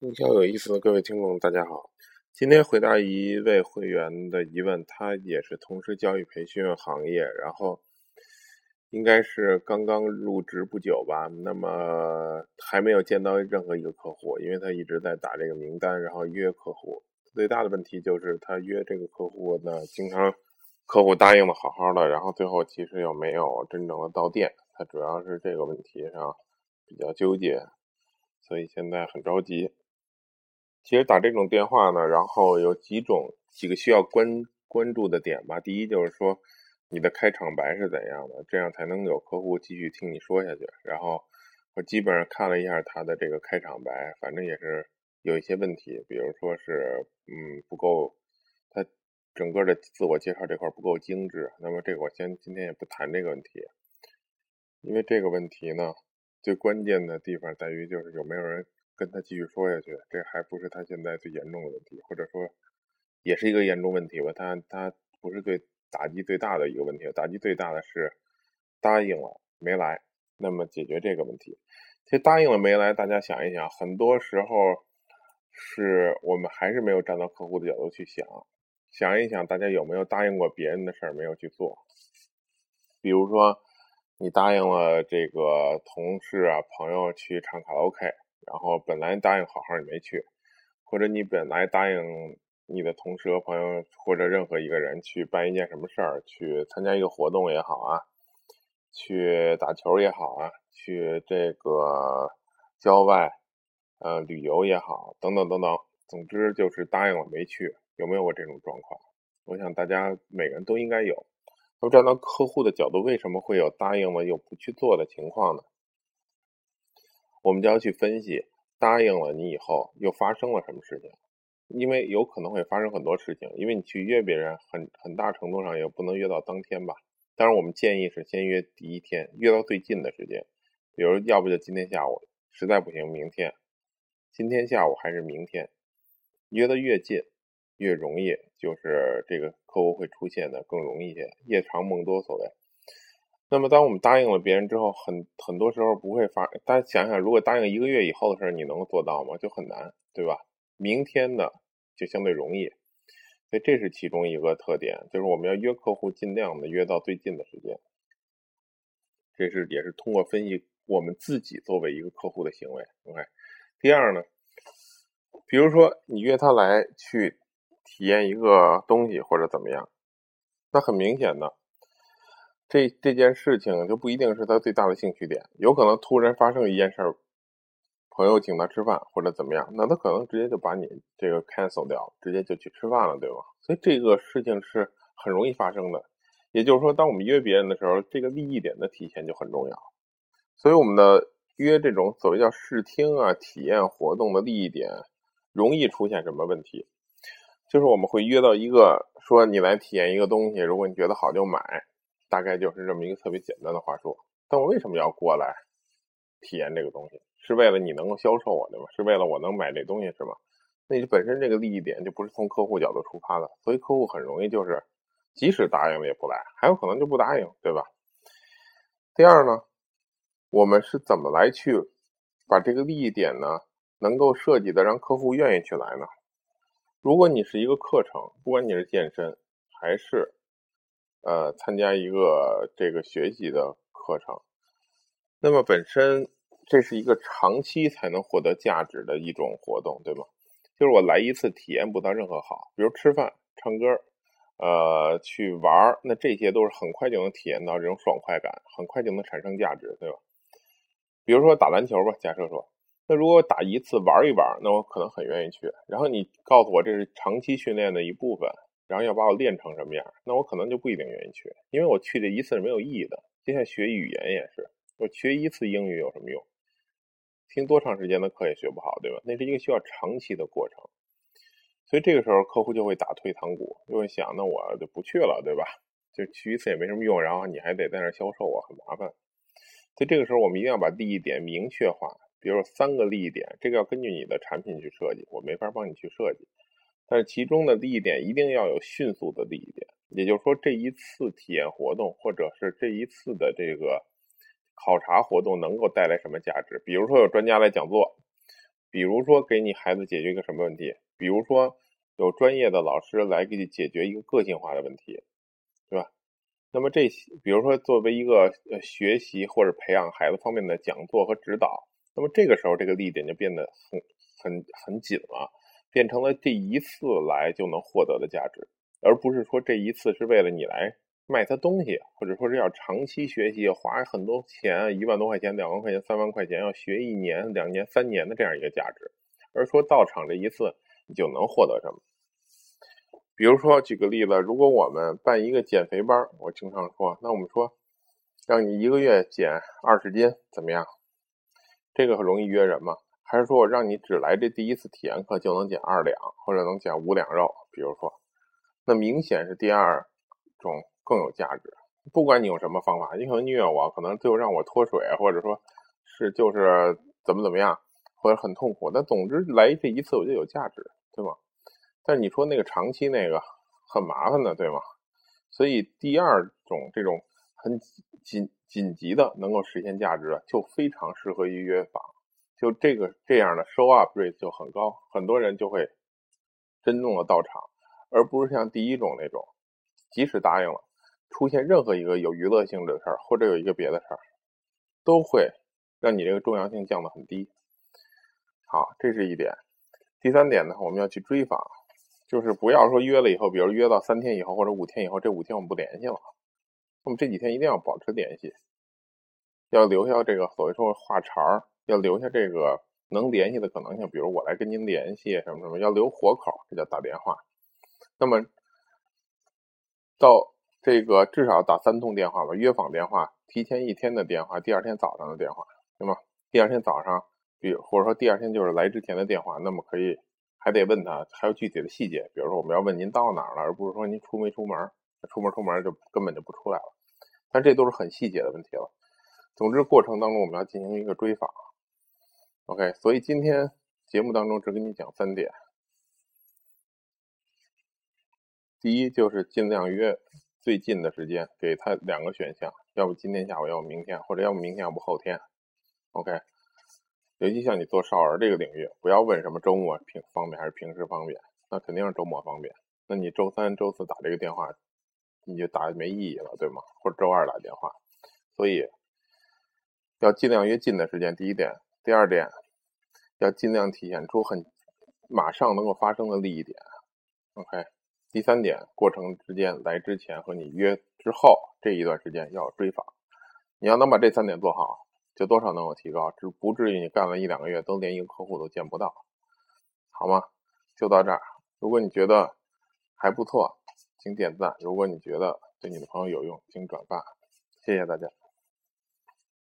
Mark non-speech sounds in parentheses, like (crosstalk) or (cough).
营销有意思的各位听众，大家好。今天回答一位会员的疑问，他也是从事教育培训行业，然后应该是刚刚入职不久吧。那么还没有见到任何一个客户，因为他一直在打这个名单，然后约客户。最大的问题就是他约这个客户呢，经常客户答应的好好的，然后最后其实又没有真正的到店。他主要是这个问题上比较纠结，所以现在很着急。其实打这种电话呢，然后有几种几个需要关关注的点吧。第一就是说，你的开场白是怎样的，这样才能有客户继续听你说下去。然后我基本上看了一下他的这个开场白，反正也是有一些问题，比如说是嗯不够，他整个的自我介绍这块不够精致。那么这个我先今天也不谈这个问题，因为这个问题呢，最关键的地方在于就是有没有人。跟他继续说下去，这还不是他现在最严重的问题，或者说也是一个严重问题吧。他他不是最打击最大的一个问题，打击最大的是答应了没来。那么解决这个问题，其实答应了没来，大家想一想，很多时候是我们还是没有站到客户的角度去想，想一想，大家有没有答应过别人的事儿没有去做？比如说你答应了这个同事啊朋友去唱卡拉 OK。然后本来答应好好你没去，或者你本来答应你的同事和朋友或者任何一个人去办一件什么事儿，去参加一个活动也好啊，去打球也好啊，去这个 (silence) 郊外呃旅游也好，等等等等，总之就是答应了没去，有没有过这种状况？我想大家每个人都应该有。那站到客户的角度，为什么会有答应了又不去做的情况呢？我们就要去分析，答应了你以后又发生了什么事情？因为有可能会发生很多事情，因为你去约别人，很很大程度上也不能约到当天吧。当然，我们建议是先约第一天，约到最近的时间，比如要不就今天下午，实在不行明天，今天下午还是明天，约的越近越容易，就是这个客户会出现的更容易一些，夜长梦多所谓。那么，当我们答应了别人之后，很很多时候不会发。大家想想，如果答应一个月以后的事儿，你能做到吗？就很难，对吧？明天呢，就相对容易。所以这是其中一个特点，就是我们要约客户，尽量的约到最近的时间。这是也是通过分析我们自己作为一个客户的行为。OK，第二呢，比如说你约他来去体验一个东西或者怎么样，那很明显的。这这件事情就不一定是他最大的兴趣点，有可能突然发生一件事儿，朋友请他吃饭或者怎么样，那他可能直接就把你这个 cancel 掉，直接就去吃饭了，对吧？所以这个事情是很容易发生的。也就是说，当我们约别人的时候，这个利益点的体现就很重要。所以我们的约这种所谓叫试听啊、体验活动的利益点，容易出现什么问题？就是我们会约到一个说你来体验一个东西，如果你觉得好就买。大概就是这么一个特别简单的话术，但我为什么要过来体验这个东西？是为了你能够销售我，对吗？是为了我能买这东西，是吗？那你本身这个利益点就不是从客户角度出发的，所以客户很容易就是，即使答应了也不来，还有可能就不答应，对吧？第二呢，我们是怎么来去把这个利益点呢，能够设计的让客户愿意去来呢？如果你是一个课程，不管你是健身还是。呃，参加一个这个学习的课程，那么本身这是一个长期才能获得价值的一种活动，对吗？就是我来一次体验不到任何好，比如吃饭、唱歌，呃，去玩儿，那这些都是很快就能体验到这种爽快感，很快就能产生价值，对吧？比如说打篮球吧，假设说，那如果打一次玩一玩，那我可能很愿意去。然后你告诉我这是长期训练的一部分。然后要把我练成什么样，那我可能就不一定愿意去，因为我去这一次是没有意义的。就像学语言也是，我学一次英语有什么用？听多长时间的课也学不好，对吧？那是一个需要长期的过程。所以这个时候客户就会打退堂鼓，就会想，那我就不去了，对吧？就去一次也没什么用，然后你还得在那销售啊，很麻烦。所以这个时候我们一定要把利益点明确化，比如说三个利益点，这个要根据你的产品去设计，我没法帮你去设计。但是其中的利益点一定要有迅速的利益点，也就是说这一次体验活动或者是这一次的这个考察活动能够带来什么价值？比如说有专家来讲座，比如说给你孩子解决一个什么问题，比如说有专业的老师来给你解决一个个性化的问题，对吧？那么这些，比如说作为一个呃学习或者培养孩子方面的讲座和指导，那么这个时候这个立点就变得很很很紧了，变成了这一次来就能获得的价值，而不是说这一次是为了你来。卖他东西，或者说是要长期学习，花很多钱，一万多块钱、两万块钱、三万块钱，要学一年、两年、三年的这样一个价值，而说到场这一次你就能获得什么？比如说举个例子，如果我们办一个减肥班，我经常说，那我们说让你一个月减二十斤，怎么样？这个很容易约人吗？还是说我让你只来这第一次体验课就能减二两，或者能减五两肉？比如说，那明显是第二种。更有价值。不管你用什么方法，你可能虐我，可能就让我脱水，或者说是就是怎么怎么样，或者很痛苦。但总之来这一次我就有价值，对吗？但你说那个长期那个很麻烦的，对吗？所以第二种这种很紧紧急的能够实现价值的，就非常适合于约访。就这个这样的 show up rate 就很高，很多人就会真正的到场，而不是像第一种那种，即使答应了。出现任何一个有娱乐性质的事儿，或者有一个别的事儿，都会让你这个重要性降得很低。好，这是一点。第三点呢，我们要去追访，就是不要说约了以后，比如约到三天以后或者五天以后，这五天我们不联系了。那么这几天一定要保持联系，要留下这个所谓说话茬儿，要留下这个能联系的可能性。比如我来跟您联系什么什么，要留活口，这叫打电话。那么到。这个至少打三通电话吧，约访电话，提前一天的电话，第二天早上的电话，对吗？第二天早上，比或者说第二天就是来之前的电话，那么可以还得问他还有具体的细节，比如说我们要问您到哪儿了，而不是说您出没出门，出门出门就根本就不出来了。但这都是很细节的问题了。总之，过程当中我们要进行一个追访。OK，所以今天节目当中只给你讲三点。第一就是尽量约。最近的时间给他两个选项，要不今天下午，要不明天，或者要不明天，要不后天。OK，尤其像你做少儿这个领域，不要问什么周末平方便还是平时方便，那肯定是周末方便。那你周三、周四打这个电话，你就打没意义了，对吗？或者周二打电话，所以要尽量约近的时间。第一点，第二点，要尽量体现出很马上能够发生的利益点。OK。第三点，过程之间来之前和你约之后这一段时间要追访，你要能把这三点做好，就多少能够提高，只不至于你干了一两个月都连一个客户都见不到，好吗？就到这儿。如果你觉得还不错，请点赞；如果你觉得对你的朋友有用，请转发。谢谢大家。